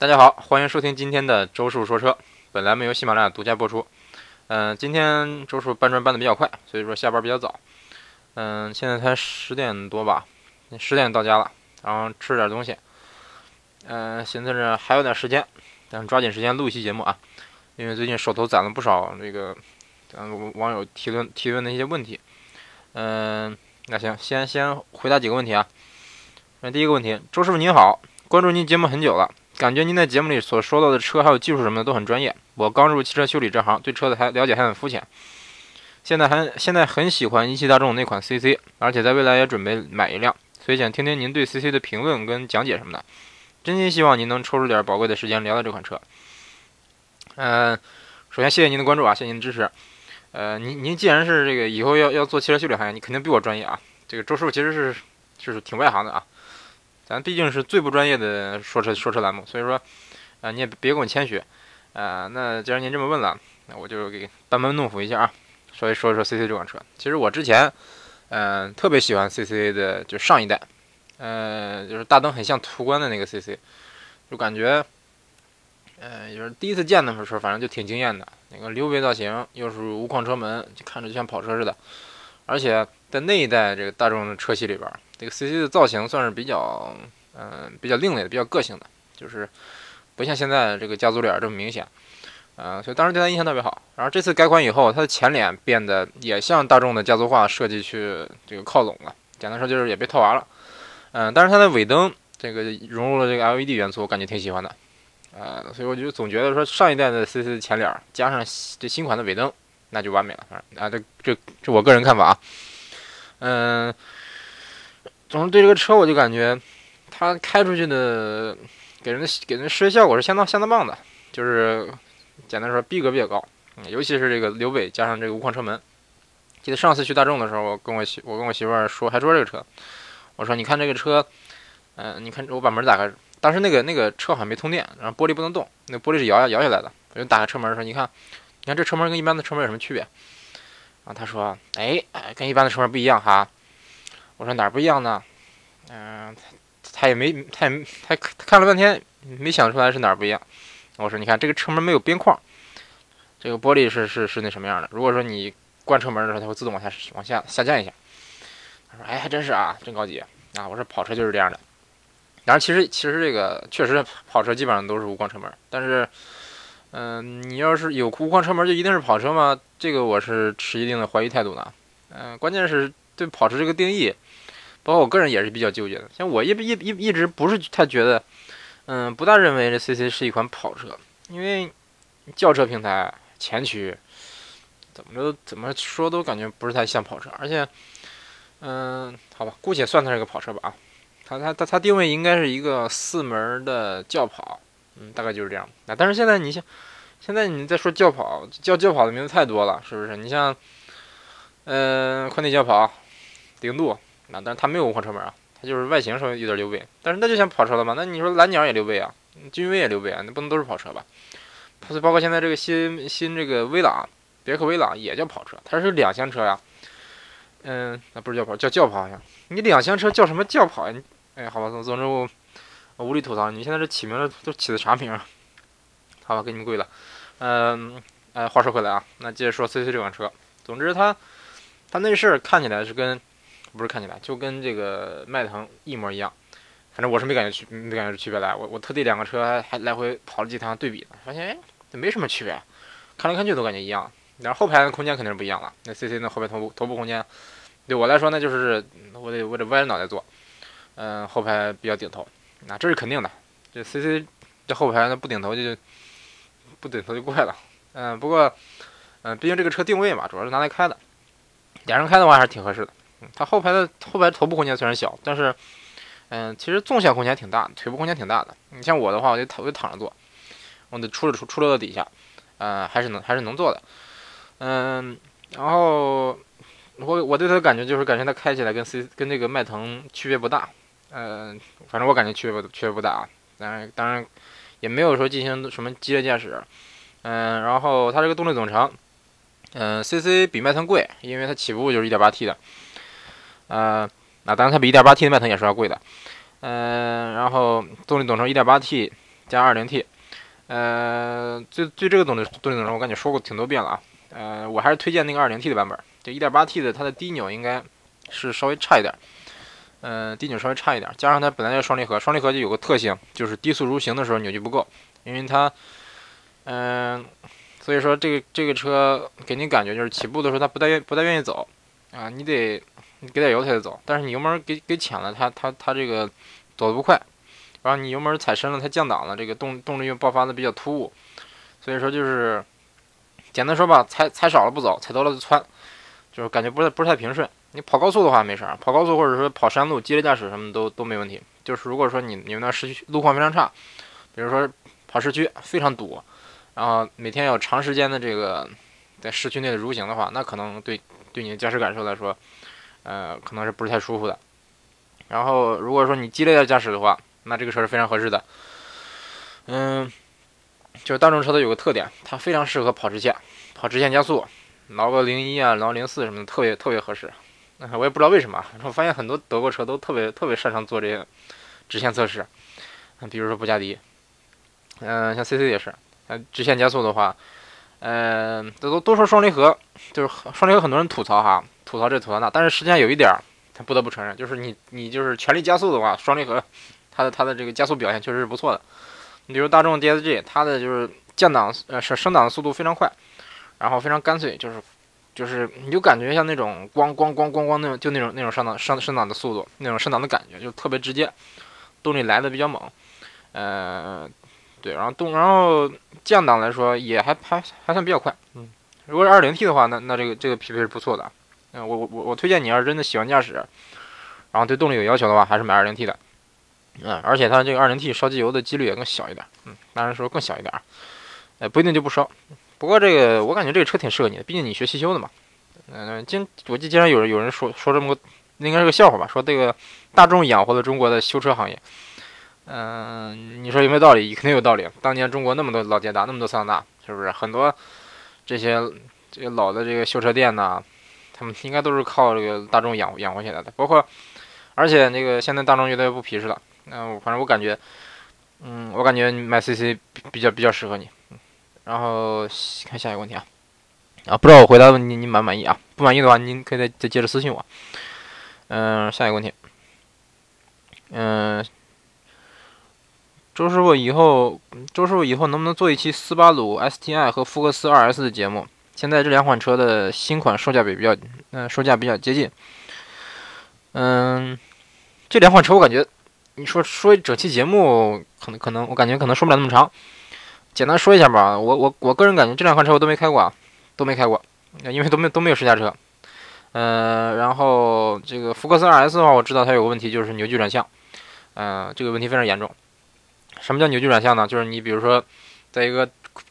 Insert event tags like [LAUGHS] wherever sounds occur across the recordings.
大家好，欢迎收听今天的周叔说车。本栏目由喜马拉雅独家播出。嗯、今天周叔搬砖搬的比较快，所以说下班比较早。嗯、现在才十点多吧，十点到家了，然后吃点东西。嗯、寻思着还有点时间，咱抓紧时间录一期节目啊，因为最近手头攒了不少这个，嗯，网友提问提问的一些问题。嗯、那行，先先回答几个问题啊。那第一个问题，周师傅您好，关注您节目很久了。感觉您在节目里所说到的车还有技术什么的都很专业。我刚入汽车修理这行，对车子还了解还很肤浅。现在还现在很喜欢一汽大众那款 CC，而且在未来也准备买一辆，所以想听听您对 CC 的评论跟讲解什么的。真心希望您能抽出点宝贵的时间聊聊这款车。嗯、首先谢谢您的关注啊，谢谢您的支持。呃，您您既然是这个以后要要做汽车修理行业，你肯定比我专业啊。这个周师傅其实是就是挺外行的啊。咱毕竟是最不专业的说车说车栏目，所以说，啊、你也别跟我谦虚，啊、那既然您这么问了，那我就给班门弄斧一下啊，稍微说一说 CC 这款车。其实我之前，嗯、特别喜欢 CC 的，就上一代，呃，就是大灯很像途观的那个 CC，就感觉，呃，就是第一次见的时候，反正就挺惊艳的。那个溜背造型，又是无框车门，就看着就像跑车似的，而且在那一代这个大众的车系里边。这个 CC 的造型算是比较，嗯、比较另类的，比较个性的，就是不像现在这个家族脸这么明显，嗯、所以当时对它印象特别好。然后这次改款以后，它的前脸变得也向大众的家族化设计去这个靠拢了，简单说就是也被套娃了，嗯、但是它的尾灯这个融入了这个 LED 元素，我感觉挺喜欢的，呃，所以我就总觉得说上一代的 CC 的前脸加上这新款的尾灯，那就完美了，反正啊，这这这我个人看法啊，嗯、总之对这个车我就感觉，它开出去的给人的给人的视觉效果是相当相当棒的，就是简单说逼格比较高，尤其是这个溜尾加上这个无框车门。记得上次去大众的时候，我跟我媳我跟我媳妇儿说，还说这个车，我说你看这个车，嗯、你看我把门打开，当时那个那个车好像没通电，然后玻璃不能动，那玻璃是摇摇摇下来的，我就打开车门说，你看，你看这车门跟一般的车门有什么区别？然后他说，哎，跟一般的车门不一样哈。我说哪儿不一样呢？嗯、他他也没，他也他他看了半天没想出来是哪儿不一样。我说你看这个车门没有边框，这个玻璃是是是那什么样的？如果说你关车门的时候，它会自动往下往下下降一下。他说哎还真是啊，真高级啊！我说跑车就是这样的。当然其实其实这个确实跑车基本上都是无框车门，但是。嗯、你要是有无框车门就一定是跑车吗？这个我是持一定的怀疑态度的。嗯、关键是对跑车这个定义，包括我个人也是比较纠结的。像我一一一一直不是太觉得，嗯，不大认为这 CC 是一款跑车，因为轿车平台前驱，怎么着怎么说都感觉不是太像跑车，而且，嗯，好吧，姑且算它是个跑车吧啊，它它它它定位应该是一个四门的轿跑，嗯，大概就是这样。啊，但是现在你像现在你再说轿跑，叫轿跑的名字太多了，是不是？你像，呃，快内轿跑。零度，那但是它没有无框车门啊，它就是外形稍微有点溜背，但是那就像跑车了嘛？那你说蓝鸟也溜背啊，君威也溜背啊，那不能都是跑车吧？所以包括现在这个新新这个威朗，别克威朗也叫跑车，它是两厢车呀。嗯，那不是轿跑，叫轿跑好像。你两厢车叫什么轿跑呀？你哎，好吧，总总之我无力吐槽，你现在这起名儿都起的啥名儿？好吧，给你们跪了。嗯，哎，话说回来啊，那接着说 CC 这款车，总之它它内饰看起来是跟不是看起来就跟这个迈腾一模一样，反正我是没感觉区没感觉区别来。我我特地两个车还来回跑了几趟对比呢，发现哎这没什么区别，看来看去都感觉一样。然后后排的空间肯定是不一样了，那 CC 那后排头部头部空间对我来说那就是我得我得歪着脑袋坐，嗯、后排比较顶头，那这是肯定的。这 CC 这后排那不顶头就不顶头就怪了，嗯、不过嗯、毕竟这个车定位嘛，主要是拿来开的，俩人开的话还是挺合适的。它后排的后排头部空间虽然小，但是，嗯、其实纵向空间挺大，腿部空间挺大的。你像我的话，我就躺我就躺着坐，我得出了出出溜到底下，呃，还是能还是能坐的。嗯、然后我我对它的感觉就是感觉它开起来跟 C 跟那个迈腾区别不大，呃，反正我感觉区别不区别不大啊。当然当然也没有说进行什么激烈驾驶，嗯、然后它这个动力总成，嗯、c c 比迈腾贵，因为它起步就是 1.8T 的。呃，那当然它比 1.8T 的迈腾也是要贵的，嗯、然后动力总成 1.8T 加 2.0T。呃，最最这个动力动力总成，我感觉说过挺多遍了啊。呃，我还是推荐那个 2.0T 的版本。就 1.8T 的，它的低扭应该是稍微差一点。嗯，低扭稍微差一点，加上它本来就双离合，双离合就有个特性，就是低速蠕行的时候扭矩不够，因为它，嗯，所以说这个这个车给你感觉就是起步的时候它不太愿不太愿意走啊，你得你给点油它就走，但是你油门给给浅了，它它它这个走的不快，然后你油门踩深了，它降档了，这个动动力又爆发的比较突兀，所以说就是简单说吧，踩踩少了不走，踩多了就窜，就是感觉不是不是太平顺。你跑高速的话没事儿，跑高速或者说跑山路、激烈驾驶什么都都没问题。就是如果说你你们那市区路况非常差，比如说跑市区非常堵，然后每天要长时间的这个在市区内的蠕行的话，那可能对对你的驾驶感受来说，呃，可能是不是太舒服的。然后如果说你激烈的驾驶的话，那这个车是非常合适的。嗯，就是大众车都有个特点，它非常适合跑直线，跑直线加速，挠个零一啊，挠零四什么的，特别特别合适。我也不知道为什么，我发现很多德国车都特别特别擅长做这些直线测试，比如说布加迪，嗯，像 CC 也是，嗯，直线加速的话，嗯，都都都说双离合，就是双离合，很多人吐槽哈，吐槽这吐槽那，但是实际上有一点，他不得不承认，就是你你就是全力加速的话，双离合它的它的这个加速表现确实是不错的。你比如大众 DSG，它的就是降档呃升升档的速度非常快，然后非常干脆，就是。就是你就感觉像那种咣咣咣咣咣那种，就那种那种上档上升档的速度，那种升档的感觉就特别直接，动力来的比较猛，呃，对，然后动然后降档来说也还还还算比较快，嗯，如果是二零 T 的话，那那这个这个匹配是不错的，嗯，我我我我推荐你要是真的喜欢驾驶，然后对动力有要求的话，还是买二零 T 的，嗯，而且它这个二零 T 烧机油的几率也更小一点，嗯，当然说更小一点，呃，不一定就不烧。不过这个我感觉这个车挺适合你的，毕竟你学汽修的嘛。嗯，经我记得经常有人有人说说这么个，应该是个笑话吧？说这个大众养活了中国的修车行业。嗯，你说有没有道理？肯定有道理。当年中国那么多老捷达，那么多桑塔纳，是不是很多这些这个老的这个修车店呐，他们应该都是靠这个大众养养活起来的。包括，而且那个现在大众越来越不皮实了。嗯，反正我感觉，嗯，我感觉买 CC 比较比较适合你。然后看下一个问题啊，啊，不知道我回答的问题你满不满意啊？不满意的话，您可以再再接着私信我。嗯，下一个问题，嗯，周师傅以后，周师傅以后能不能做一期斯巴鲁 STI 和福克斯 2S 的节目？现在这两款车的新款售价比比较，嗯，售价比较接近。嗯，这两款车我感觉，你说说一整期节目，可能可能我感觉可能说不了那么长。简单说一下吧，我我我个人感觉这两款车我都没开过啊，都没开过，因为都没都没有试驾车。嗯，然后这个福克斯 RS 的话，我知道它有个问题就是扭矩转向，嗯，这个问题非常严重。什么叫扭矩转向呢？就是你比如说在一个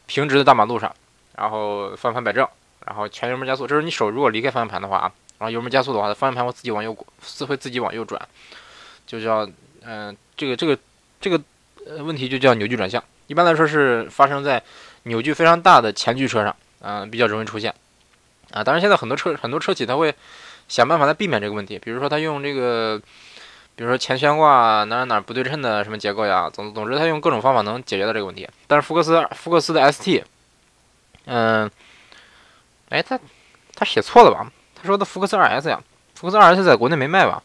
平直的大马路上，然后方向盘摆正，然后全油门加速，这是你手如果离开方向盘的话啊，然后油门加速的话，方向盘会自己往右，自会自己往右转，就叫嗯，这个这个这个呃问题就叫扭矩转向。一般来说是发生在扭矩非常大的前驱车上，嗯，比较容易出现，啊，当然现在很多车很多车企它会想办法来避免这个问题，比如说它用这个，比如说前悬挂哪哪哪不对称的什么结构呀，总总之它用各种方法能解决到这个问题。但是福克斯福克斯的 ST，嗯，哎，他他写错了吧？他说的福克斯 RS 呀，福克斯 RS 在国内没卖吧？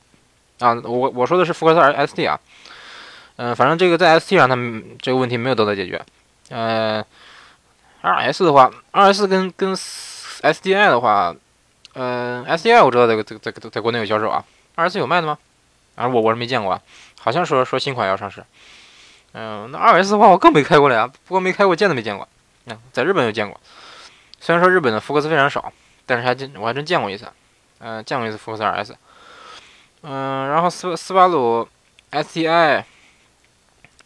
啊，我我说的是福克斯 ST 啊。嗯，反正这个在 ST 上，他们这个问题没有得到解决。呃，RS 的话，RS 跟跟 SDI 的话，嗯，SDI 我知道这个这个在在国内有销售啊 RS 有卖的吗？啊，我我是没见过啊，好像说说新款要上市。嗯，那 RS 的话我更没开过了呀，不过没开过，见都没见过。嗯，在日本有见过，虽然说日本的福克斯非常少，但是还真我还真见过一次。嗯，见过一次福克斯 2S。嗯，然后斯斯巴鲁 STI。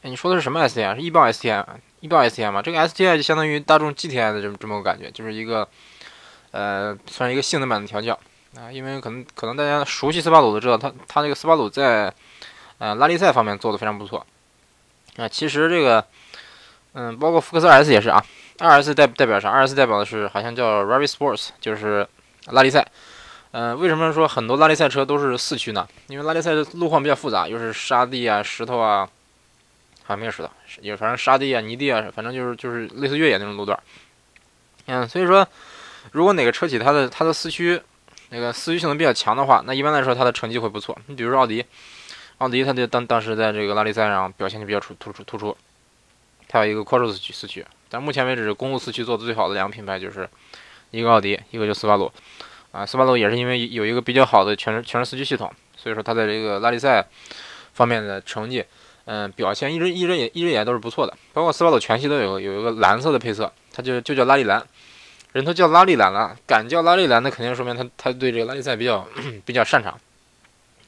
你说的是什么 STI 是易豹 STI，易豹 STI 吗？这个 STI 就相当于大众 GTI 的这么这么个感觉，就是一个，呃，算是一个性能版的调教啊。因为可能可能大家熟悉斯巴鲁都知道，它它这个斯巴鲁在呃拉力赛方面做的非常不错啊。其实这个，嗯，包括福克斯 2S 也是啊。R S 代代表啥？R S 代表的是好像叫 Rally Sports，就是拉力赛。嗯，为什么说很多拉力赛车都是四驱呢？因为拉力赛的路况比较复杂，又是沙地啊、石头啊。好像没有石头，也反正沙地啊、泥地啊，反正就是就是类似越野那种路段。嗯，所以说，如果哪个车企它的它的四驱那个四驱性能比较强的话，那一般来说它的成绩会不错。你比如说奥迪，奥迪它就当当时在这个拉力赛上表现就比较出突出突出，它有一个 quattro 四驱四驱。但目前为止，公路四驱做的最好的两个品牌就是一个奥迪，一个就斯巴鲁。啊，斯巴鲁也是因为有一个比较好的全全时四驱系统，所以说它在这个拉力赛方面的成绩，嗯，表现一直一直也一直也都是不错的。包括斯巴鲁全系都有有一个蓝色的配色，它就就叫拉力蓝，人都叫拉力蓝了，敢叫拉力蓝，那肯定说明他他对这个拉力赛比较 [CLEARS THROAT] 比较擅长。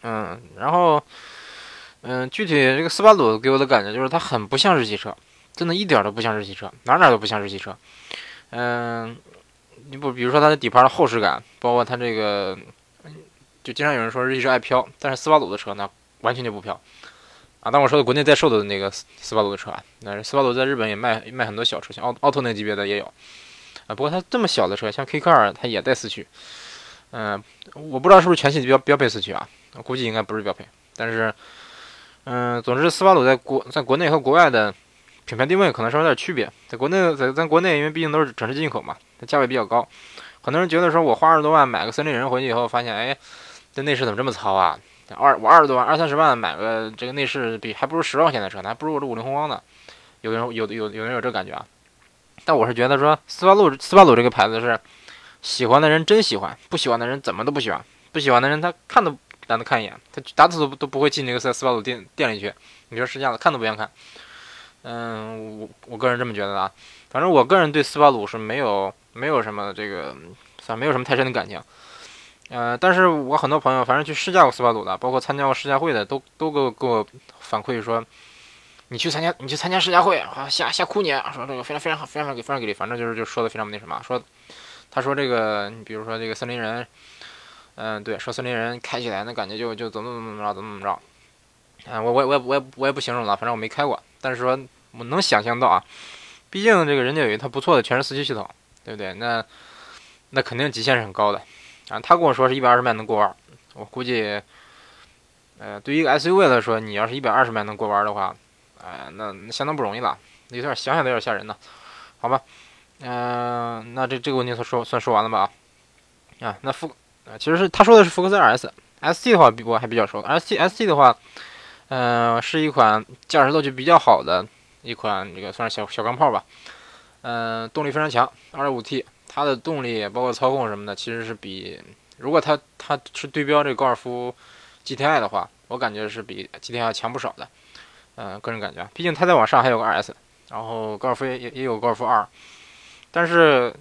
嗯，然后嗯，具体这个斯巴鲁给我的感觉就是它很不像日系车。真的一点都不像日系车，哪哪都不像日系车。嗯，你不比如说它的底盘的厚实感，包括它这个，就经常有人说日系车爱飘，但是斯巴鲁的车呢完全就不飘。啊，当我说的国内在售的那个斯斯巴鲁的车啊，那斯巴鲁在日本也卖卖很多小车，像奥奥拓那级别的也有。啊，不过它这么小的车，像 K Car 它也带四驱。嗯，我不知道是不是全系标标配四驱啊？我估计应该不是标配。但是，嗯，总之斯巴鲁在国在国内和国外的。品牌定位可能稍微有点区别，在国内，在咱国内，因为毕竟都是整车进口嘛，它价位比较高。很多人觉得说，我花二十多万买个森林人回去以后，发现，哎，这内饰怎么这么糙啊？二我二十多万，二三十万买个这个内饰，比还不如十万块钱的车呢，还不如我这五菱宏光呢。有人有有有人有这感觉啊？但我是觉得说，斯巴鲁斯巴鲁这个牌子是喜欢的人真喜欢，不喜欢的人怎么都不喜欢。不喜欢的人他看都懒得看一眼，他打死都都不会进这个斯斯巴鲁店店里去。你说试驾的看都不愿看。嗯，我我个人这么觉得啊，反正我个人对斯巴鲁是没有没有什么这个，算没有什么太深的感情。呃，但是我很多朋友，反正去试驾过斯巴鲁的，包括参加过试驾会的，都都给我给我反馈说，你去参加你去参加试驾会啊，吓吓哭你，说这个非常非常好，非常给非常给力，反正就是就说的非常那什么，说他说这个，你比如说这个森林人，嗯，对，说森林人开起来那感觉就就怎么怎么怎么着，怎么怎么着。啊，我我我也我也我也不形容了，反正我没开过，但是说我能想象到啊，毕竟这个人家有一套不错的全时四驱系统，对不对？那那肯定极限是很高的啊。他跟我说是一百二十迈能过弯，我估计，呃，对于一个 SUV 来说，你要是一百二十迈能过弯的话，哎，那那相当不容易了，有点想想都有点吓人呢。好吧，嗯，那这这个问题他说算说完了吧？啊，那福，其实是他说的是福克斯 RS，ST 的话比我还比较熟，ST ST 的话。嗯，是一款驾驶乐趣比较好的一款，这个算是小小钢炮吧。嗯，动力非常强，2.5T，它的动力包括操控什么的，其实是比如果它它是对标这高尔夫 GTI 的话，我感觉是比 GTI 强不少的。嗯，个人感觉，毕竟它在往上还有个 RS，然后高尔夫也也有高尔夫2。但是，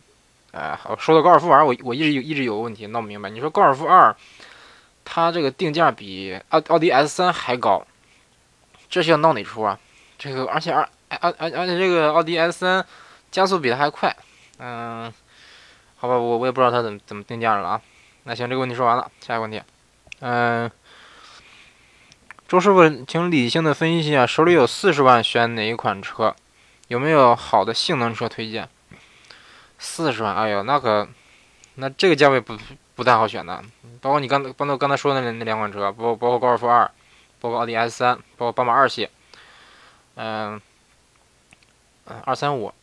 哎，说到高尔夫2，我我一直有一直有个问题闹不明白，你说高尔夫2，它这个定价比奥奥迪 S3 还高。这是要闹哪出啊？这个，而且二，而而而且这个奥迪 S 三加速比它还快，嗯，好吧，我我也不知道它怎么怎么定价了啊。那行，这个问题说完了，下一个问题，嗯，周师傅，请理性的分析一下，手里有四十万，选哪一款车？有没有好的性能车推荐？四十万，哎呦，那可，那这个价位不不太好选的，包括你刚包括刚才说的那那两款车，包包括高尔夫二。包括奥迪 S 三，包括宝马二系，嗯，嗯，二三五，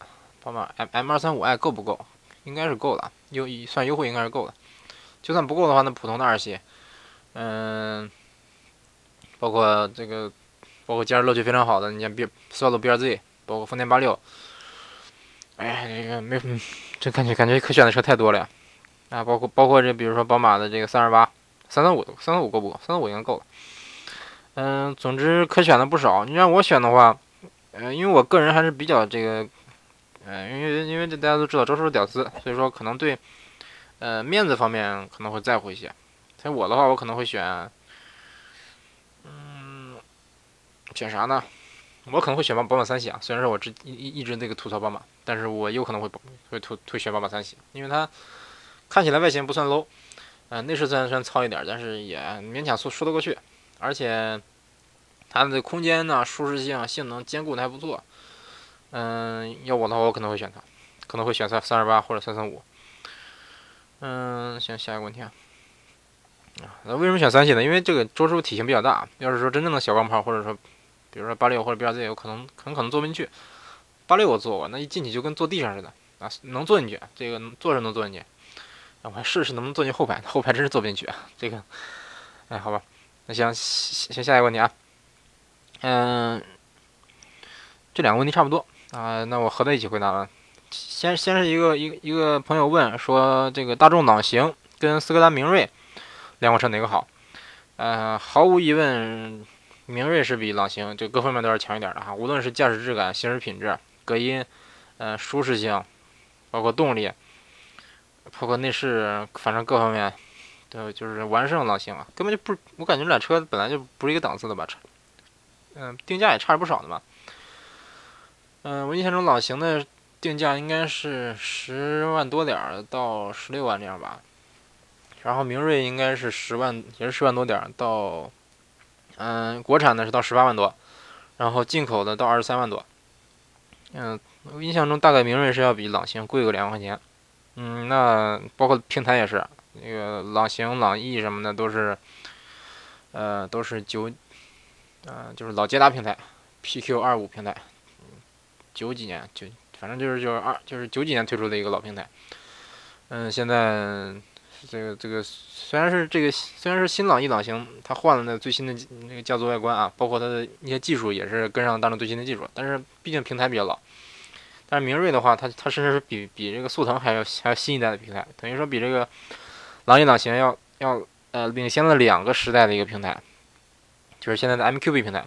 宝马 M M 二三五 i 够不够？应该是够的，优算优惠应该是够的。就算不够的话，那普通的二系，嗯，包括这个，包括驾驶乐趣非常好的，你像 B 斯巴鲁 B R Z，包括丰田八六，哎，这个没，这感觉感觉可选的车太多了呀。啊，包括包括这，比如说宝马的这个三二八、三三五，三三五够不够？三三五应该够了。嗯，总之可选的不少。你让我选的话，呃，因为我个人还是比较这个，呃，因为因为这大家都知道周叔是屌丝，所以说可能对，呃，面子方面可能会在乎一些。像我的话，我可能会选，嗯，选啥呢？我可能会选宝宝马三系啊。虽然说我之一一直那个吐槽宝马，但是我有可能会会吐会选宝马三系，因为它看起来外形不算 low，嗯，内饰虽然虽然糙一点，但是也勉强说说得过去。而且它的空间呢、舒适性、性能兼顾的还不错。嗯，要我的话，我可能会选它，可能会选三三二八或者三三五。嗯，行，下一个问题啊。啊，那为什么选三系呢？因为这个周师傅体型比较大。要是说真正的小钢炮，或者说比如说八六或者 BRZ，有可能很可能坐不进去。八六我坐过，那一进去就跟坐地上似的啊，能坐进去，这个坐着能坐进去。我还试试能不能坐进后排，后排真是坐不进去啊。这个，哎，好吧，那行，先下一个问题啊。嗯，这两个问题差不多啊，那我合在一起回答了。先先是一个一个一个朋友问说，这个大众朗行跟斯柯达明锐两款车哪个好？呃，毫无疑问，明锐是比朗行就各方面都要强一点的哈，无论是驾驶质感、行驶品质。隔音，呃，舒适性，包括动力，包括内饰，反正各方面，对就是完胜朗行啊，根本就不，我感觉这俩车本来就不是一个档次的吧，嗯，定价也差不少的嘛。嗯，我印象中朗行的定价应该是十万多点儿到十六万这样吧，然后明锐应该是十万，也是十万多点儿到，嗯，国产的是到十八万多，然后进口的到二十三万多。嗯，我印象中大概明锐是要比朗行贵个两万块钱。嗯，那包括平台也是，那个朗行、朗逸什么的都是，呃，都是九，呃，就是老捷达平台，PQ 二五平台，九几年就反正就是就是二就是九几年推出的一个老平台。嗯，现在这个这个虽然是这个虽然是新朗逸朗行，它换了那最新的那个家族外观啊，包括它的一些技术也是跟上大众最新的技术，但是毕竟平台比较老。但是明锐的话，它它甚至是比比这个速腾还要还要新一代的平台，等于说比这个朗逸朗行要要呃领先了两个时代的一个平台，就是现在的 MQB 平台。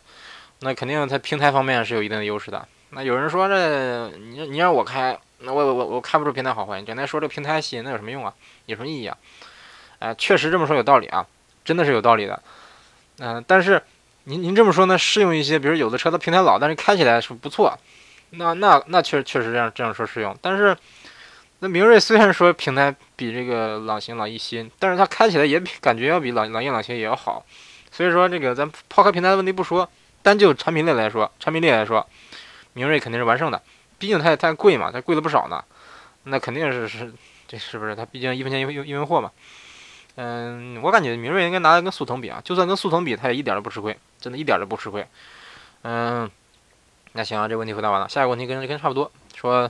那肯定它平台方面是有一定的优势的。那有人说这你你让我开，那我我我开不出平台好坏。你整天说这平台还新，那有什么用啊？有什么意义啊？哎，确实这么说有道理啊，真的是有道理的。嗯，但是您您这么说呢，适用一些，比如有的车它平台老，但是开起来是不错。那那那确确实这样这样说适用，但是那明锐虽然说平台比这个朗行朗逸新，但是它开起来也比感觉要比朗朗逸朗行也要好，所以说这个咱抛开平台的问题不说，单就产品力来说，产品力来说，明锐肯定是完胜的，毕竟它也太贵嘛，它贵了不少呢，那肯定是是这是不是它毕竟一分钱一分一分货嘛，嗯，我感觉明锐应该拿来跟速腾比啊，就算跟速腾比，它也一点都不吃亏，真的一点都不吃亏，嗯。那行啊，这问题回答完了。下一个问题跟跟差不多，说，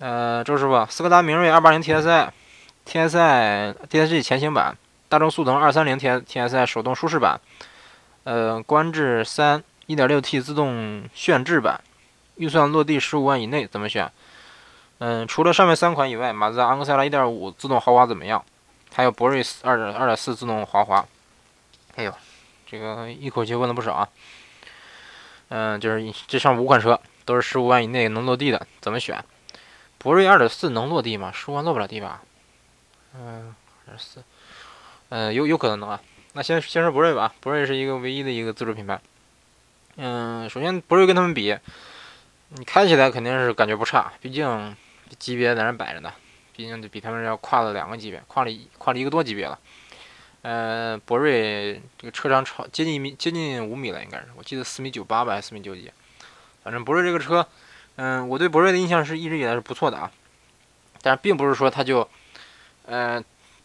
呃，周师傅，斯柯达明锐二八零 TSI，TSI DSG 前行版，大众速腾二三零 T TSI 手动舒适版，呃，观致三一点六 T 自动炫智版，预算落地十五万以内，怎么选？嗯，除了上面三款以外，马自达昂克赛拉一点五自动豪华怎么样？还有博瑞二点二点四自动豪华。哎呦，这个一口气问了不少啊。嗯，就是这上五款车都是十五万以内能落地的，怎么选？博瑞二点四能落地吗？十万落不了地吧？嗯，二点四，嗯，有有可能能啊。那先先说博瑞吧，博瑞是一个唯一的一个自主品牌。嗯，首先博瑞跟他们比，你开起来肯定是感觉不差，毕竟级别在那摆着呢，毕竟比他们要跨了两个级别，跨了一跨了一个多级别了。呃，博瑞这个车长超接近一米，接近五米了，应该是，我记得四米九八吧，还是四米九几？反正博瑞这个车，嗯，我对博瑞的印象是一直以来是不错的啊。但并不是说它就，呃，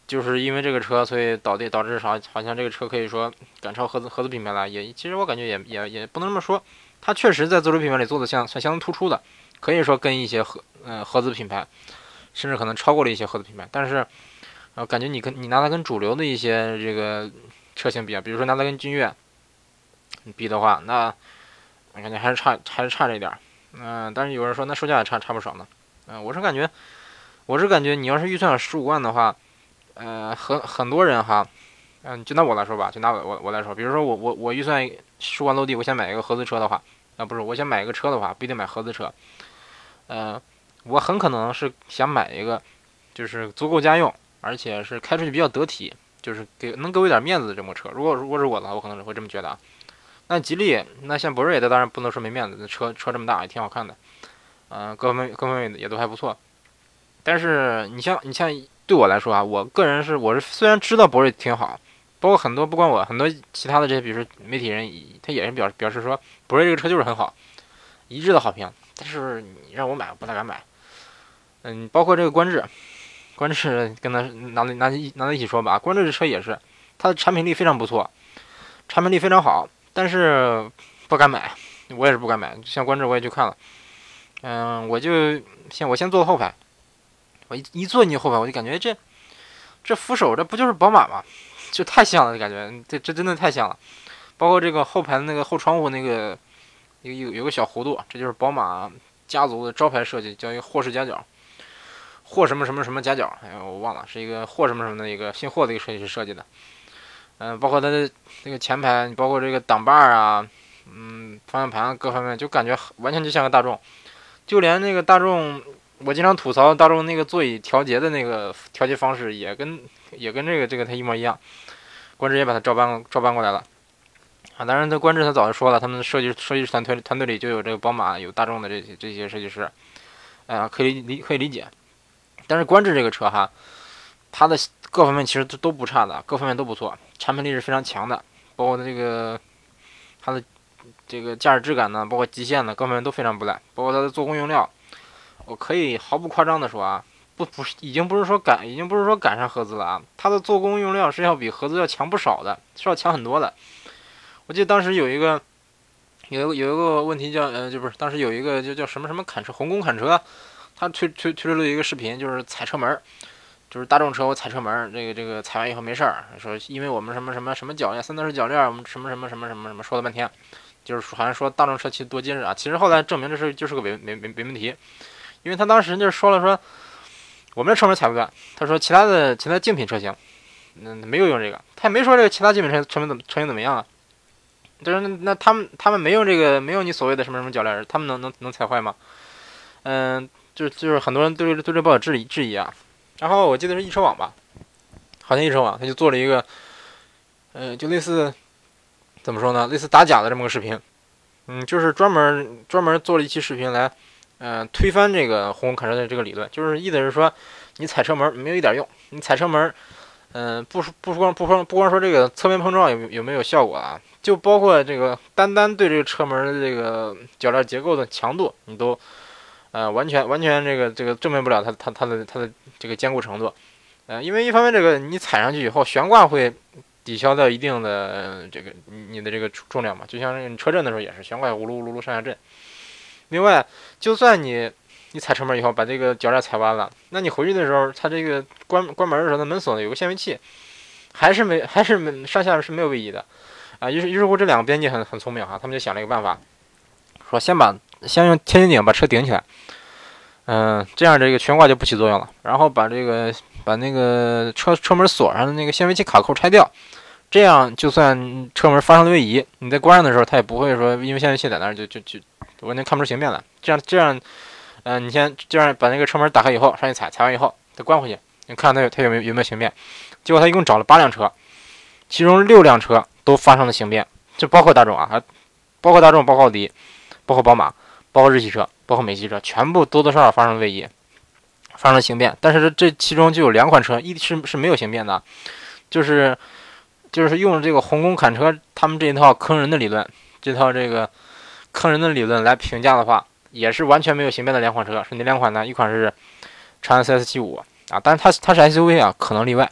就是因为这个车，所以导致导致啥？好像这个车可以说赶超合资合资品牌了。也其实我感觉也也也不能这么说，它确实在自主品牌里做的相算相当突出的，可以说跟一些合呃合资品牌，甚至可能超过了一些合资品牌，但是。啊，感觉你跟你拿它跟主流的一些这个车型比啊，比如说拿它跟君越比的话，那我感觉还是差还是差这一点儿。嗯，但是有人说那售价也差差不少呢。嗯，我是感觉我是感觉你要是预算十五万的话，呃，很很多人哈，嗯，就拿我来说吧，就拿我我我来说，比如说我我我预算十五万落地，我想买一个合资车的话，啊不是，我想买一个车的话，不一定买合资车。呃，我很可能是想买一个就是足够家用。而且是开出去比较得体，就是给能给我一点面子的这么车。如果如果是我的话，我可能是会这么觉得啊。那吉利，那像博瑞，它当然不能说没面子，那车车这么大也挺好看的，嗯，各方面各方面也都还不错。但是你像你像对我来说啊，我个人是我是虽然知道博瑞挺好，包括很多不光我，很多其他的这些，比如说媒体人，他也是表表示说博瑞这个车就是很好，一致的好评。但是你让我买，我不太敢买。嗯，包括这个观致。观致跟他拿拿拿在一起说吧，观致这车也是，它的产品力非常不错，产品力非常好，但是不敢买，我也是不敢买。像观致我也去看了，嗯，我就先我先坐后排，我一一坐进去后排，我就感觉这这扶手这不就是宝马吗？[LAUGHS] 就太像了，感觉这这真的太像了。包括这个后排的那个后窗户那个有有有个小弧度，这就是宝马家族的招牌设计，叫一个霍氏夹角，霍什么什么什么夹角，哎我忘了，是一个霍什么什么的一个姓霍的一个设计师设计的。嗯，包括它的那个前排，包括这个挡把儿啊，嗯，方向盘各方面，就感觉完全就像个大众。就连那个大众，我经常吐槽大众那个座椅调节的那个调节方式，也跟也跟这个这个它一模一样。观致也把它照搬照搬过来了。啊，当然，他观致他早就说了，他们设计设计师团队团队里就有这个宝马、有大众的这些这些设计师，啊，可以理可以理解。但是观致这个车哈，它的各方面其实都都不差的，各方面都不错，产品力是非常强的，包括它这个它的这个驾驶质感呢，包括极限呢，各方面都非常不赖，包括它的做工用料，我可以毫不夸张的说啊，不不是已经不是说赶已经不是说赶上合资了啊，它的做工用料是要比合资要强不少的，是要强很多的。我记得当时有一个，有一个有一个问题叫呃，就不是当时有一个就叫什么什么砍车红工砍车，他推推推出了一个视频，就是踩车门，就是大众车我踩车门，这个这个踩完以后没事儿，说因为我们什么什么什么铰链三段式铰链，我们什么什么什么什么什么说了半天，就是好像说大众车其实多结实啊，其实后来证明这是就是个伪伪伪伪问题，因为他当时就是说了说我们的车门踩不断，他说其他的其他竞品车型，嗯没有用这个，他也没说这个其他竞品车车门怎么车型怎么样啊。就是那那他们他们没用这个没有你所谓的什么什么铰链，他们能能能踩坏吗？嗯，就就是很多人对对这报有质疑质疑啊。然后我记得是易车网吧，好像易车网他就做了一个，呃，就类似怎么说呢？类似打假的这么个视频，嗯，就是专门专门做了一期视频来，呃，推翻这个红红卡车的这个理论，就是意思是说你踩车门没有一点用，你踩车门，嗯，不说不光不光不光说这个侧面碰撞有有没有效果啊？就包括这个，单单对这个车门的这个铰链结构的强度，你都，呃，完全完全这个这个证明不了它它它的它的这个坚固程度，呃，因为一方面这个你踩上去以后悬挂会抵消掉一定的这个你的这个重量嘛，就像你车震的时候也是悬挂呜噜呜噜噜上下震。另外，就算你你踩车门以后把这个脚链踩弯了，那你回去的时候，它这个关关门的时候，它门锁呢有个限位器，还是没还是没上下是没有位移的。啊，于是于是乎这两个编辑很很聪明哈，他们就想了一个办法，说先把先用千斤顶把车顶起来，嗯，这样这个悬挂就不起作用了。然后把这个把那个车车门锁上的那个限位器卡扣拆掉，这样就算车门发生了位移，你在关上的时候，它也不会说因为限位器在那儿就就就完全看不出形变来。这样这样，嗯，你先这样把那个车门打开以后上去踩，踩完以后再关回去，你看它有它有没有有没有形变？结果他一共找了八辆车，其中六辆车。都发生了形变，就包括大众啊，还包括大众，包括奥迪，包括宝马，包括日系车，包括美系车，全部多多少少发生位移，发生了形变。但是这其中就有两款车一是是没有形变的，就是就是用这个红工砍车他们这一套坑人的理论，这套这个坑人的理论来评价的话，也是完全没有形变的两款车是哪两款呢？一款是长安 CS75 啊，但是它它是 SUV 啊，可能例外。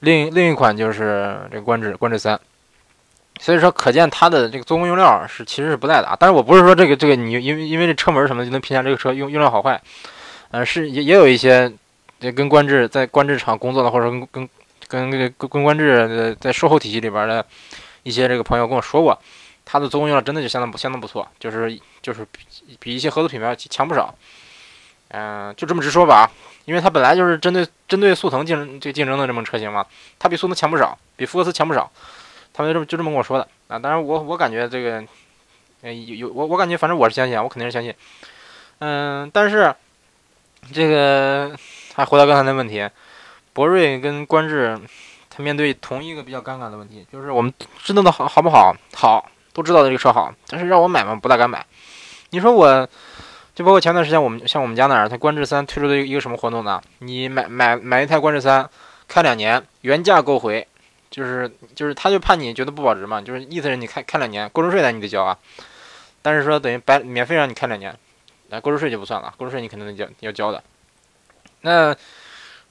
另另一款就是这个观致观致三。所以说，可见它的这个做工用料是其实是不赖的啊。但是我不是说这个这个你因为因为这车门什么就能评价这个车用用料好坏，呃，是也也有一些跟观致在观致厂工作的或者跟跟跟跟跟观致在售后体系里边的一些这个朋友跟我说过，它的做工用料真的就相当不相当不错，就是就是比比一些合资品牌强不少。嗯，就这么直说吧，因为它本来就是针对针对速腾竞争这竞争的这么车型嘛，它比速腾强不少，比福克斯强不少。他们就这么就这么跟我说的啊！当然，我我感觉这个，呃，有有我我感觉，反正我是相信，我肯定是相信。嗯，但是这个还回到刚才的问题，博瑞跟观致，他面对同一个比较尴尬的问题，就是我们知道的好好不好？好，都知道这个车好，但是让我买嘛，不大敢买。你说我，就包括前段时间我们像我们家那儿，他观致三推出的一个什么活动呢？你买买买一台观致三，开两年，原价购回。就是就是，他就怕你觉得不保值嘛，就是意思是你开开两年，购置税呢你得交啊，但是说等于白免费让你开两年，那购置税就不算了，购置税你肯定得交要交的。那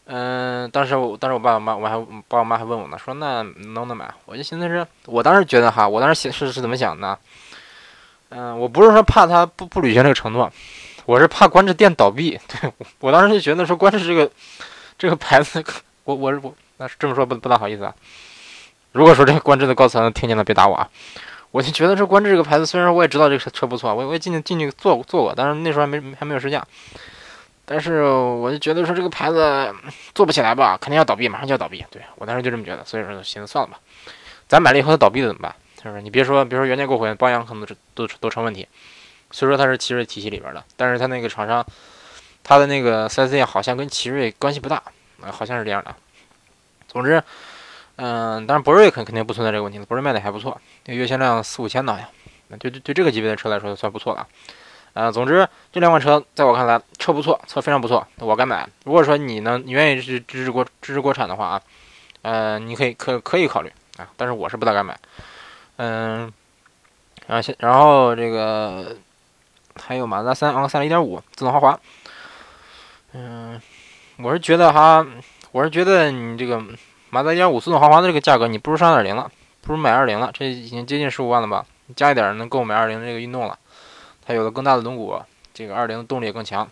嗯，当时我当时我爸我妈我还爸我妈还问我呢，说那能不能买？我就寻思是，我当时觉得哈，我当时是是怎么想的？嗯，我不是说怕他不不履行这个承诺，我是怕观致店倒闭。[LAUGHS] 对我当时就觉得说观致这个这个牌子，我我我那这么说不不大好意思啊。如果说这个观致的高层听见了，别打我啊。我就觉得这观致这个牌子，虽然我也知道这个车不错，我我也进去进去坐坐过，但是那时候还没还没有试驾。但是我就觉得说这个牌子做不起来吧，肯定要倒闭，马上就要倒闭。对我当时就这么觉得，所以说寻思算了吧，咱买了以后它倒闭了怎么办？是不是？你别说，别说原件购回，保养可能都都都成问题。虽说它是奇瑞体系里边的，但是它那个厂商，它的那个 4S 店好像跟奇瑞关系不大，啊，好像是这样的。总之，嗯，当然博瑞肯肯定不存在这个问题了，博瑞卖的还不错，月销量四五千的好像，对对对，这个级别的车来说算不错了。呃，总之这两款车在我看来车不错，车非常不错，我敢买。如果说你呢，你愿意支支持国支持国产的话啊，呃，你可以可可以考虑啊，但是我是不大敢买。嗯，然后现然后这个还有马自达三昂克赛拉一点五自动豪华。嗯，我是觉得哈，我是觉得你这个马自达1.5自动豪华的这个价格，你不如上2.0了，不如买2.0了，这已经接近十五万了吧？你加一点能够买2.0这个运动了。它有了更大的轮毂，这个二零的动力也更强。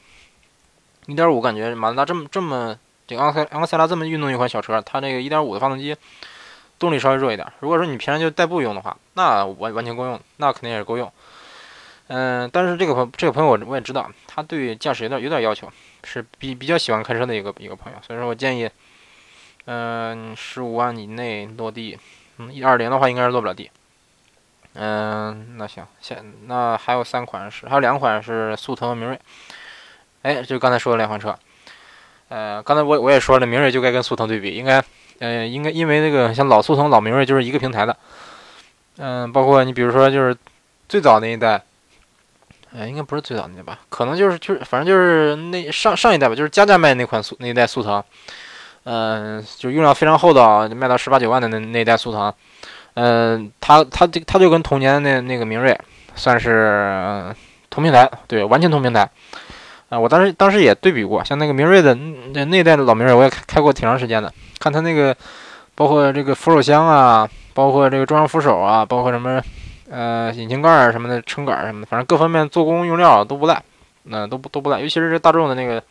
一点五感觉马自达这么这么这个昂克昂克赛拉这么运动一款小车，它这个一点五的发动机动力稍微弱一点。如果说你平常就代步用的话，那完完全够用，那肯定也是够用。嗯，但是这个朋这个朋友我我也知道，他对驾驶有点有点要求，是比比较喜欢开车的一个一个朋友，所以说我建议，嗯，十五万以内落地，嗯，一二零的话应该是落不了地。嗯，那行，现那还有三款是，还有两款是速腾和、明锐。哎，就刚才说的两款车。呃，刚才我我也说了，明锐就该跟速腾对比，应该，呃，应该因为那个像老速腾、老明锐就是一个平台的。嗯，包括你比如说就是最早那一代，哎，应该不是最早那代吧？可能就是就是反正就是那上上一代吧，就是加价卖那款速那一代速腾。嗯，就用料非常厚道，卖到十八九万的那那一代速腾。嗯，它它这它就跟同年的那那个明锐算是同平台，对，完全同平台。啊，我当时当时也对比过，像那个明锐的那那代的老明锐，我也开过挺长时间的。看它那个，包括这个扶手箱啊，包括这个中央扶手啊，包括什么呃引擎盖儿什么的撑杆什么的，反正各方面做工用料都不赖，那都不都不赖。尤其是这大众的那个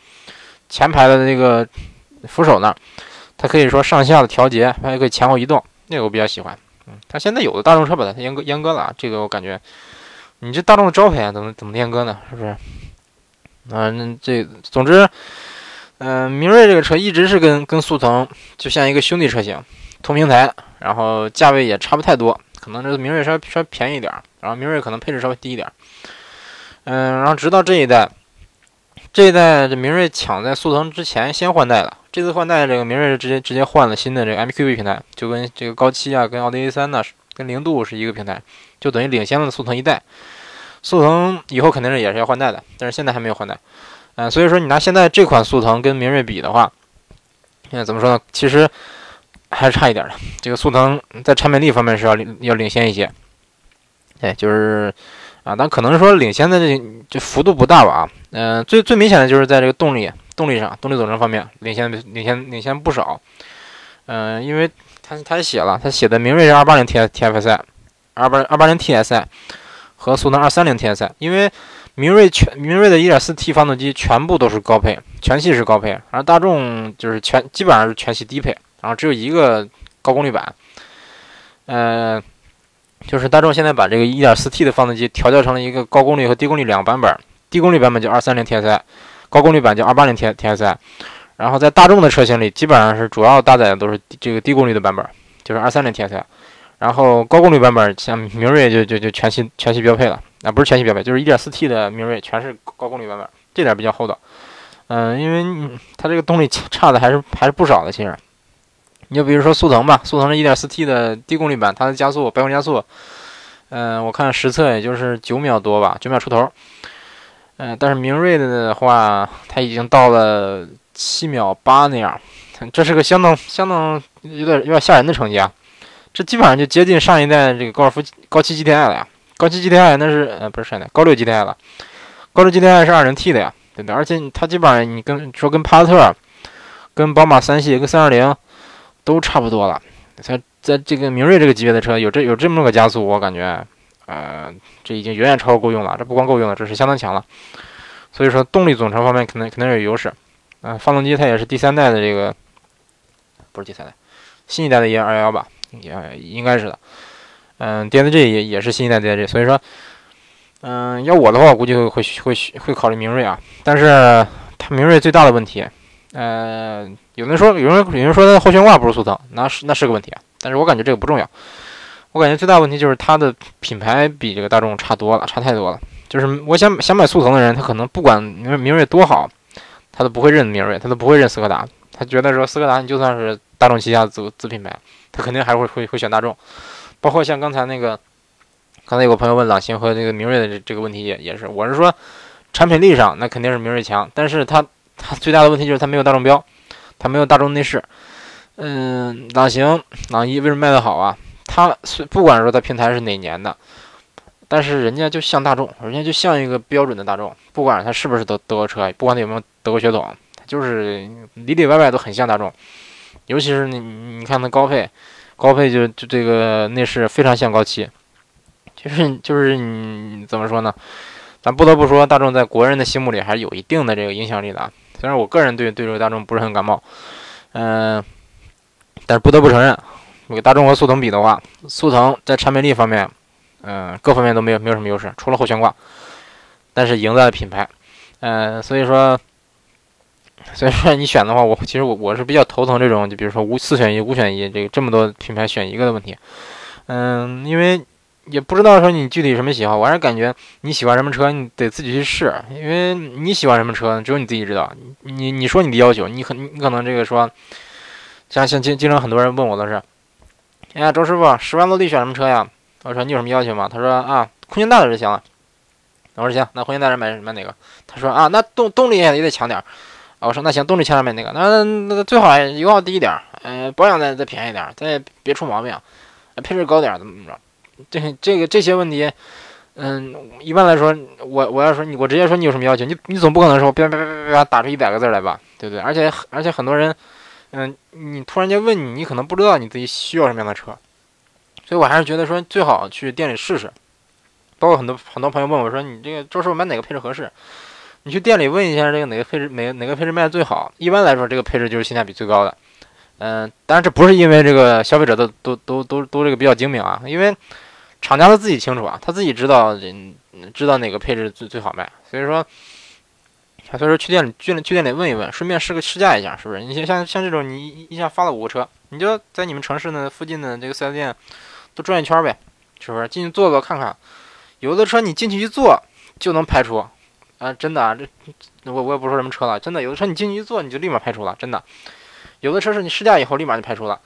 前排的那个扶手那儿，它可以说上下的调节，还可以前后移动，那个我比较喜欢。它现在有的大众车把它阉割阉割了，这个我感觉，你这大众的招牌，怎么怎么阉割呢？是不是？啊，那这总之，嗯，明锐这个车一直是跟跟速腾就像一个兄弟车型，同平台，然后价位也差不太多，可能这个明锐稍微稍微便宜一点，然后明锐可能配置稍微低一点，嗯，然后直到这一代，这一代这明锐抢在速腾之前先换代了。这次换代，这个明锐是直接直接换了新的这个 MQB 平台，就跟这个高七啊，跟奥迪 A 三呢，跟零度是一个平台，就等于领先了速腾一代。速腾以后肯定是也是要换代的，但是现在还没有换代。嗯，所以说你拿现在这款速腾跟明锐比的话，现在怎么说呢？其实还是差一点的。这个速腾在产品力方面是要要领先一些。哎，就是啊，但可能说领先的这这幅度不大吧？啊，嗯，最最明显的就是在这个动力。动力上，动力总成方面领先领先领先不少。嗯，因为他他写了，他写的明锐是二八零 T TFSI，二八二八零 TSI 和速腾二三零 TSI。因为明锐全明锐的一点四 T 发动机全部都是高配，全系是高配，而大众就是全基本上是全系低配，然后只有一个高功率版。呃，就是大众现在把这个一点四 T 的发动机调教成了一个高功率和低功率两个版本，低功率版本就二三零 TSI。高功率版叫二八零 T T S I，然后在大众的车型里，基本上是主要搭载的都是这个低功率的版本，就是二三零 T S I。然后高功率版本像明锐就就就全系全系标配了，啊不是全系标配，就是一点四 T 的明锐全是高功率版本，这点比较厚道。嗯，因为它这个动力差的还是还是不少的。其实，你就比如说速腾吧，速腾的一点四 T 的低功率版，它的加速百公里加速，嗯，我看实测也就是九秒多吧，九秒出头。嗯，但是明锐的话，它已经到了七秒八那样，这是个相当相当有点有点吓人的成绩啊！这基本上就接近上一代这个高尔夫高七 GTI 了呀。高七 GTI 那是呃不是上一代高六 GTI 了，高六 GTI 是二零 T 的呀，对的。而且它基本上你跟说跟帕萨特、跟宝马三系、跟三二零都差不多了。在在这个明锐这个级别的车有这有这么个加速，我感觉呃，这已经远远超过够用了，这不光够用了，这是相当强了。所以说动力总成方面可能肯定有优势。嗯，发动机它也是第三代的这个，不是第三代，新一代的 E 二幺幺吧，也应该是的。嗯，DSG 也也是新一代 DSG，所以说，嗯，要我的话，我估计会会会考虑明锐啊。但是它明锐最大的问题，呃，有人说有人有人说它后悬挂不是速腾，那是那是个问题啊。但是我感觉这个不重要，我感觉最大问题就是它的品牌比这个大众差多了，差太多了。就是我想想买速腾的人，他可能不管明明锐多好，他都不会认明锐，他都不会认斯柯达，他觉得说斯柯达你就算是大众旗下子子品牌，他肯定还会会会选大众。包括像刚才那个，刚才有个朋友问朗行和这个明锐的这这个问题也也是，我是说，产品力上那肯定是明锐强，但是它它最大的问题就是它没有大众标，它没有大众内饰。嗯，朗行、朗逸为什么卖的好啊？它不管说它平台是哪年的，但是人家就像大众，人家就像一个标准的大众，不管它是不是德德国车，不管它有没有德国血统，它就是里里外外都很像大众，尤其是你你看它高配。高配就就这个内饰非常像高七，就是就是你怎么说呢？咱不得不说，大众在国人的心目里还是有一定的这个影响力的。虽然我个人对对这个大众不是很感冒，嗯，但是不得不承认，这个大众和速腾比的话，速腾在产品力方面，嗯，各方面都没有没有什么优势，除了后悬挂，但是赢在了品牌，嗯，所以说。所以说你选的话，我其实我我是比较头疼这种，就比如说五四选一、五选一，这个这么多品牌选一个的问题。嗯，因为也不知道说你具体什么喜好，我还是感觉你喜欢什么车，你得自己去试，因为你喜欢什么车，只有你自己知道。你你说你的要求，你可你可能这个说，像像经经常很多人问我的是，哎呀，周师傅，十万落地选什么车呀？我说你有什么要求吗？他说啊，空间大的就行了。我说行，那空间大点买买哪个？他说啊，那动动力也得强点。我说那行，动力千万别那个，那那最好油耗低一点，呃，保养再再便宜点，再别出毛病，配置高点，怎么怎么着？这这个这些问题，嗯，一般来说，我我要说你，我直接说你有什么要求，你你总不可能说别别别别别打出一百个字来吧，对不对？而且而且很多人，嗯，你突然间问你，你可能不知道你自己需要什么样的车，所以我还是觉得说最好去店里试试。包括很多很多朋友问我说，你这个周师傅买哪个配置合适？你去店里问一下，这个哪个配置，哪个哪个配置卖的最好？一般来说，这个配置就是性价比最高的。嗯，当然这不是因为这个消费者都都都都都这个比较精明啊，因为厂家他自己清楚啊，他自己知道，知道哪个配置最最好卖。所以说，所以说去店里去去店里问一问，顺便试个试驾一下，是不是？你像像像这种，你一下发了五个车，你就在你们城市的附近的这个四 S 店都转一圈呗，是不是？进去坐坐看看，有的车你进去一坐就能排除。啊，真的啊，这我我也不说什么车了，真的有的车你进去一坐你就立马排除了，真的。有的车是你试驾以后立马就排除了。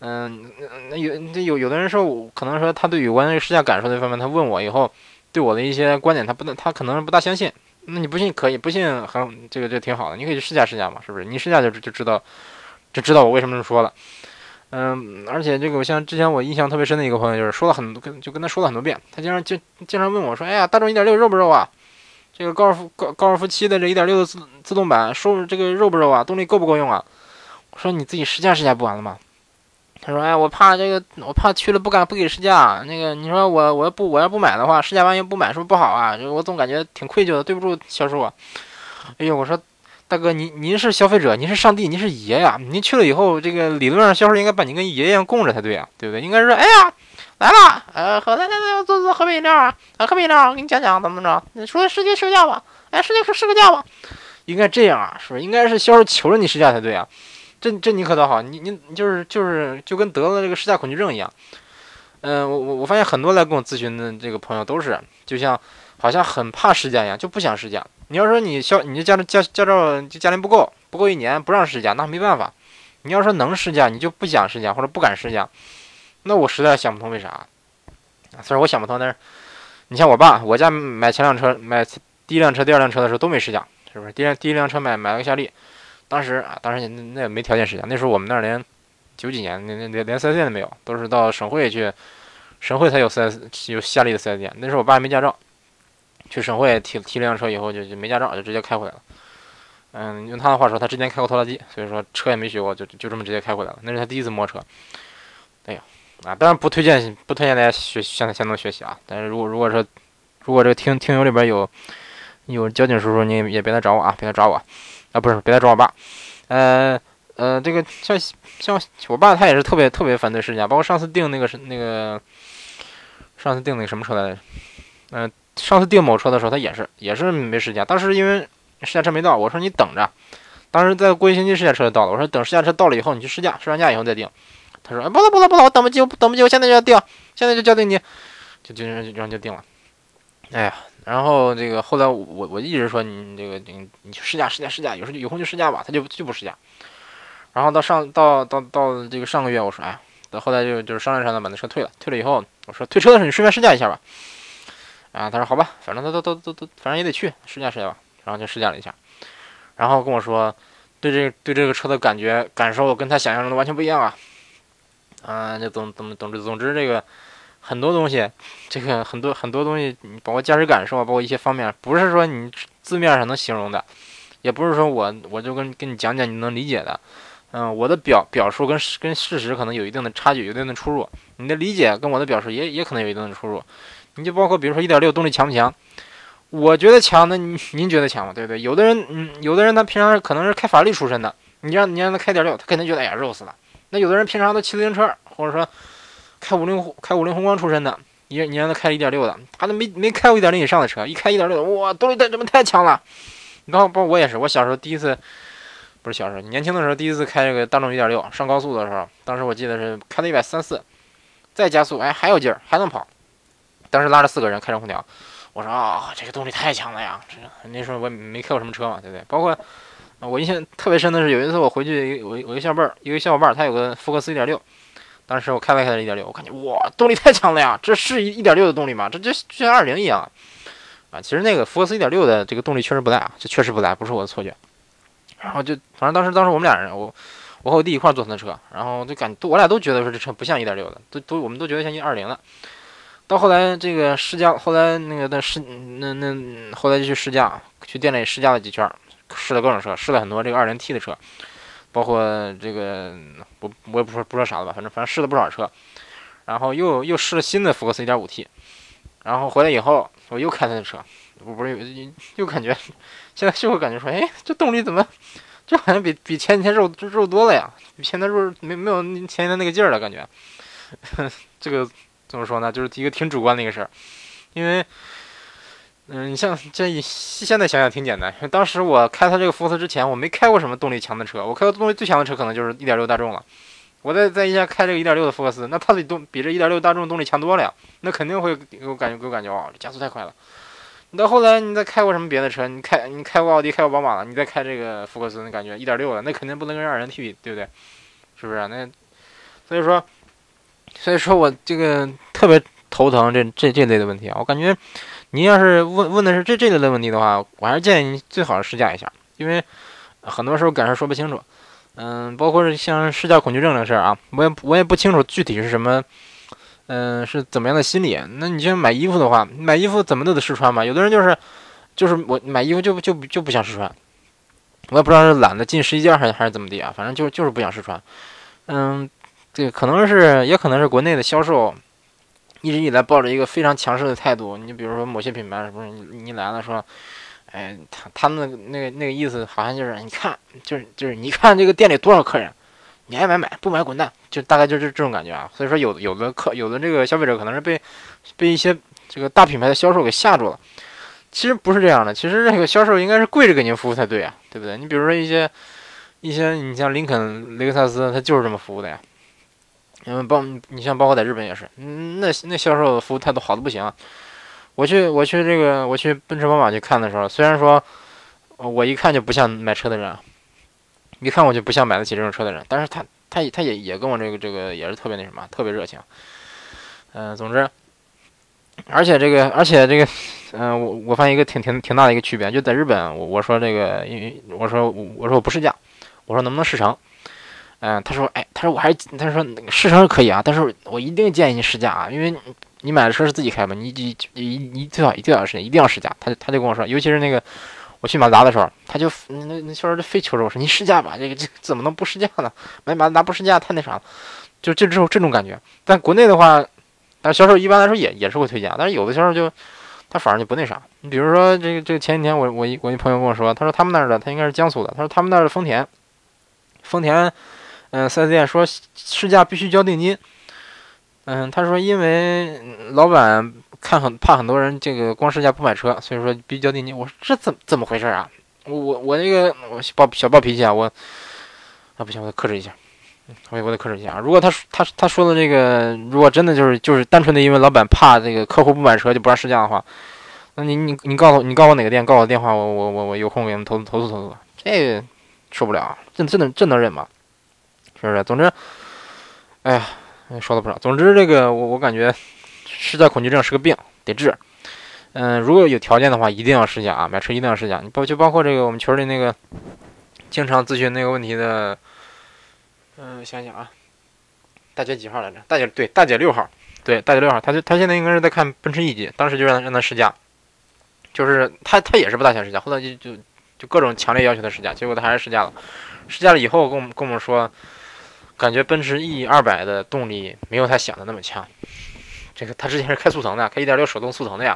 嗯，那有那有有的人说，可能说他对有关于试驾感受这方面，他问我以后对我的一些观点，他不能他可能不大相信。那你不信可以，不信很这个就挺好的，你可以去试驾试驾嘛，是不是？你试驾就就知道就知道我为什么这么说了。嗯，而且这个我像之前我印象特别深的一个朋友，就是说了很多跟就跟他说了很多遍，他经常就经常问我说，哎呀，大众一点六肉不肉啊？这个高尔夫高高尔夫七的这一点六的自自动版，说这个肉不肉啊？动力够不够用啊？我说你自己试驾试驾不完了吗？他说：哎，我怕这个，我怕去了不敢不给试驾。那个你说我我要不我要不买的话，试驾完又不买，是不是不好啊？就我总感觉挺愧疚的，对不住销售啊。哎呦，我说大哥，您您是消费者，您是上帝，您是爷呀！您去了以后，这个理论上销售应该把您跟爷爷一样供着才对啊，对不对？应该说，哎呀。来了，呃，喝来来来，坐坐，喝杯饮料啊，啊，喝杯饮料，我给你讲讲怎么着？你说试驾试驾吧，哎，试驾试个驾吧，应该这样啊，是不是？应该是销售求着你试驾才对啊，这这你可倒好，你你就是就是就跟得了这个试驾恐惧症一样，嗯，我我我发现很多来跟我咨询的这个朋友都是，就像好像很怕试驾一样，就不想试驾。你要说你销你这驾驾驾照就驾龄不够，不够一年不让试驾，那没办法。你要说能试驾，你就不想试驾或者不敢试驾。那我实在想不通为啥，虽然我想不通，但是你像我爸，我家买前辆车，买第一辆车、第二辆车的时候都没试驾，是不是？第一第一辆车买买了个夏利，当时啊，当时那那也没条件试驾，那时候我们那儿连九几年，那那连连四 S 店都没有，都是到省会去，省会才有四 S 有夏利的四 S 店。那时候我爸没驾照，去省会提提了辆车以后就就没驾照，就直接开回来了。嗯，用他的话说，他之前开过拖拉机，所以说车也没学过，就就这么直接开回来了。那是他第一次摸车，哎呀。啊，当然不推荐不推荐大家学向他向东学习啊。但是如果如果说如果这个听听友里边有有交警叔叔，你也别来找我啊，别来找我啊，不是别来找我爸。呃呃，这个像像我爸他也是特别特别反对试驾，包括上次订那个是那个上次订那个什么车来着？嗯，上次订某车的时候他也是也是没试驾，当时因为试驾车没到，我说你等着。当时在过一星期试驾车就到了，我说等试驾车到了以后你去试驾，试完驾以后再订。他说哎：“不了不了不了，我等不及，我等不及，我现在就要定，现在就交定你，就就然后就定了。哎呀，然后这个后来我我一直说你这个你你去试驾试驾试驾，有时候有空就试驾吧，他就就不试驾。然后到上到到到这个上个月，我说哎，到后来就就是商量商量把那车退了，退了以后我说退车的时候你顺便试驾一下吧。啊，他说好吧，反正他都都都都反正也得去试驾试驾吧，然后就试驾了一下，然后跟我说对这对这个车的感觉感受跟他想象中的完全不一样啊。啊，就总总总之总之这个很多东西，这个很多很多东西，包括驾驶感受啊，包括一些方面，不是说你字面上能形容的，也不是说我我就跟跟你讲讲你能理解的。嗯，我的表表述跟跟事实可能有一定的差距，有一定的出入。你的理解跟我的表述也也可能有一定的出入。你就包括比如说一点六动力强不强？我觉得强，那您您觉得强吗？对不对？有的人嗯，有的人他平常可能是开法拉利出身的，你让你让他开点六，他肯定觉得哎呀肉死了。那有的人平常都骑自行车，或者说开五菱开五菱宏光出身的，你你让他开一点六的，他都没没开过一点零以上的车，一开一点六，哇，动力太怎么太强了？然后包括我也是，我小时候第一次，不是小时候，年轻的时候第一次开这个大众一点六上高速的时候，当时我记得是开了一百三四，再加速，哎，还有劲儿，还能跑。当时拉着四个人开着空调，我说啊，这个动力太强了呀！这那时候我没开过什么车嘛，对不对？包括。我印象特别深的是有一次我回去，我我一个小伙伴儿，一个小伙伴，他有个福克斯一点六当时我开了开一点六我感觉哇，动力太强了呀！这是一点六的动力吗？这就就像二零一样啊！其实那个福克斯一点六的这个动力确实不赖啊，这确实不赖，不是我的错觉。然后就反正当时当时我们俩人，我我和我弟一块坐他的车，然后就感觉我俩都觉得说这车不像一点六的，都都我们都觉得像一二零的。到后来这个试驾，后来那个的试那那后来就去试驾，去店里试驾了几圈。试了各种车，试了很多这个二零 T 的车，包括这个我我也不说不说啥了吧，反正反正试了不少车，然后又又试了新的福克斯一点五 T，然后回来以后我又开他的车，我不是又又感觉现在就会感觉说，哎，这动力怎么就好像比比前几天肉肉多了呀？比前天肉没没有前天那个劲儿了，感觉 [LAUGHS] 这个怎么说呢？就是一个挺主观的一个事儿，因为。嗯，你像这现在想想挺简单。当时我开他这个福克斯之前，我没开过什么动力强的车。我开过动力最强的车，可能就是一点六大众了。我在在一家开这个一点六的福克斯，那它比动比这一点六大众动力强多了呀。那肯定会给我感觉给我感觉哦，加速太快了。你到后来你再开过什么别的车？你开你开过奥迪，开过宝马了，你再开这个福克斯，你感觉一点六的，那肯定不能跟二人 T 比，对不对？是不是？那所以说，所以说我这个特别头疼这这这类的问题啊，我感觉。您要是问问的是这这类的问题的话，我还是建议你最好是试驾一下，因为很多时候感受说不清楚。嗯，包括是像试驾恐惧症这个事儿啊，我也我也不清楚具体是什么，嗯，是怎么样的心理。那你像买衣服的话，买衣服怎么都得试穿嘛。有的人就是就是我买衣服就就就不想试穿，我也不知道是懒得进试衣间还是还是怎么地啊，反正就就是不想试穿。嗯，对可能是也可能是国内的销售。一直以来抱着一个非常强势的态度，你比如说某些品牌，是不是你你来了说，哎，他他们那个那个意思好像就是，你看，就是就是你看这个店里多少客人，你爱买买，不买滚蛋，就大概就是这种感觉啊。所以说有有的客有的这个消费者可能是被被一些这个大品牌的销售给吓住了，其实不是这样的，其实这个销售应该是跪着给您服务才对啊，对不对？你比如说一些一些你像林肯、雷克萨斯，他就是这么服务的呀。因为包你像包括在日本也是，那那销售服务态度好的不行。我去我去这个我去奔驰宝马去看的时候，虽然说我一看就不像买车的人，一看我就不像买得起这种车的人，但是他他他也也跟我这个这个也是特别那什么，特别热情。嗯，总之，而且这个而且这个，嗯，我我发现一个挺挺挺大的一个区别，就在日本，我我说这个，因为我说我说我不试驾，我说能不能试乘。嗯，他说，哎，他说我还是，他说试乘是可以啊，但是我一定建议你试驾啊，因为你买的车是自己开嘛，你你你你最好一定要试一定要试驾。他就他就跟我说，尤其是那个我去马自达的时候，他就那那销售就非求着我说你试驾吧，这个这怎么能不试驾呢？买马自达不试驾太那啥了。就就这种这种感觉。但国内的话，但销售一般来说也也是会推荐，但是有的销售就他反而就不那啥。你比如说这个这个前几天我我一我一朋友跟我说，他说他们那儿的他应该是江苏的，他说他们那儿的丰田，丰田，嗯，4S 店说试驾必须交定金。嗯，他说因为老板看很怕很多人这个光试驾不买车，所以说必须交定金。我说这怎怎么回事啊？我我我那个我暴小暴脾气啊，我啊不行，我得克制一下，我我得克制一下。如果他他他说的这个，如果真的就是就是单纯的因为老板怕这个客户不买车就不让试驾的话，那你你你告诉你告诉我哪个店，告诉我电话，我我我我有空给他们投投诉投诉。这受不了，这这能这能忍吗？是不是？总之，哎呀。说了不少，总之这个我我感觉试驾恐惧症是个病，得治。嗯，如果有条件的话，一定要试驾啊！买车一定要试驾。你包就包括这个我们群里那个经常咨询那个问题的，嗯，想想啊，大姐几号来着？大姐对，大姐六号，对，大姐六号。她就她现在应该是在看奔驰 E 级，当时就让她让她试驾，就是她她也是不大想试驾，后来就就就各种强烈要求她试驾，结果她还是试驾了。试驾了以后跟我们跟我们说。感觉奔驰 E 二百的动力没有他想的那么强。这个他之前是开速腾的，开1.6手动速腾的呀。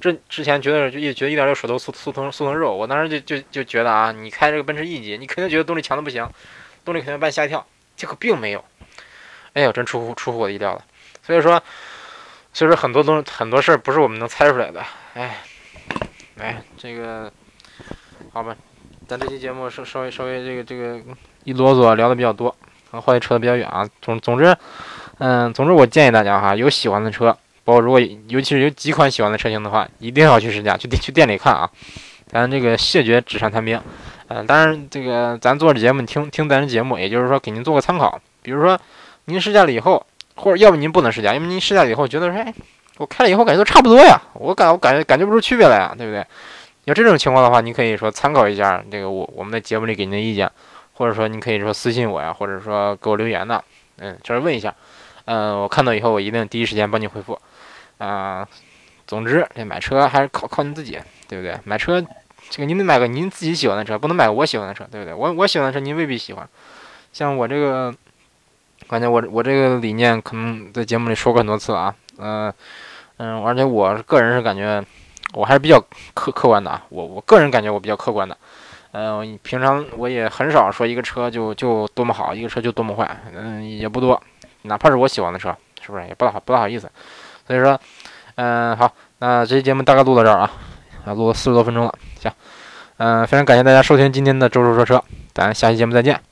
这之前觉得就一觉得1.6手动速速腾速腾肉，我当时就就就觉得啊，你开这个奔驰 E 级，你肯定觉得动力强的不行，动力肯定把你吓一跳。结果并没有。哎呦，真出乎出乎我的意料了。所以说，所以说很多东很多事儿不是我们能猜出来的。哎，哎，这个好吧，咱这期节目稍稍微稍微这个这个一啰嗦聊的比较多。和话题扯得比较远啊，总总之，嗯，总之我建议大家哈，有喜欢的车，包括如果尤其是有几款喜欢的车型的话，一定要去试驾，去去店里看啊。咱这个谢绝纸上谈兵，嗯，当然这个咱做这节目，听听咱的节目，也就是说给您做个参考。比如说您试驾了以后，或者要不您不能试驾，因为您试驾了以后觉得说，哎，我开了以后感觉都差不多呀，我感我感觉感觉不出区别来呀，对不对？要这种情况的话，你可以说参考一下这个我我们的节目里给您的意见。或者说你可以说私信我呀，或者说给我留言的，嗯，就是问一下，嗯，我看到以后我一定第一时间帮你回复，啊，总之这买车还是靠靠你自己，对不对？买车这个您得买个您自己喜欢的车，不能买我喜欢的车，对不对？我我喜欢的车您未必喜欢，像我这个，感觉我我这个理念可能在节目里说过很多次了啊，嗯嗯，而且我个人是感觉我还是比较客客观的啊，我我个人感觉我比较客观的。嗯，平常我也很少说一个车就就多么好，一个车就多么坏，嗯，也不多，哪怕是我喜欢的车，是不是也不大好不大好意思？所以说，嗯，好，那这期节目大概录到这儿啊，啊，录了四十多分钟了，行，嗯，非常感谢大家收听今天的周周说车，咱下期节目再见。